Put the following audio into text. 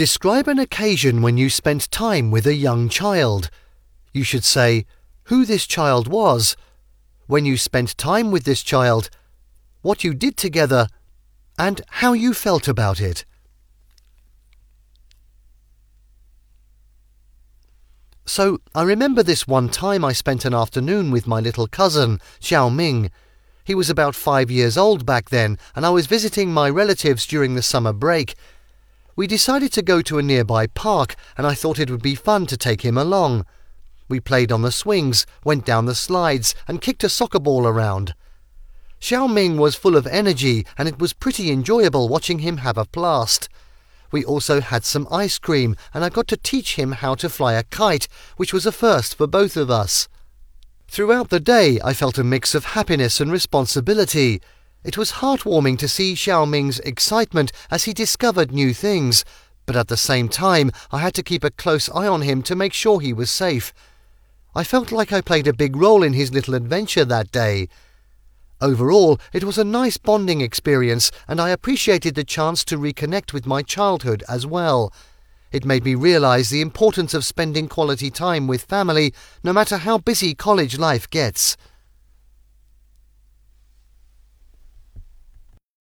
Describe an occasion when you spent time with a young child. You should say who this child was, when you spent time with this child, what you did together, and how you felt about it. So, I remember this one time I spent an afternoon with my little cousin, Xiao Ming. He was about five years old back then, and I was visiting my relatives during the summer break. We decided to go to a nearby park, and I thought it would be fun to take him along. We played on the swings, went down the slides, and kicked a soccer ball around. Xiao Ming was full of energy, and it was pretty enjoyable watching him have a blast. We also had some ice cream, and I got to teach him how to fly a kite, which was a first for both of us. Throughout the day, I felt a mix of happiness and responsibility. It was heartwarming to see Xiao Ming's excitement as he discovered new things, but at the same time, I had to keep a close eye on him to make sure he was safe. I felt like I played a big role in his little adventure that day. Overall, it was a nice bonding experience, and I appreciated the chance to reconnect with my childhood as well. It made me realize the importance of spending quality time with family, no matter how busy college life gets.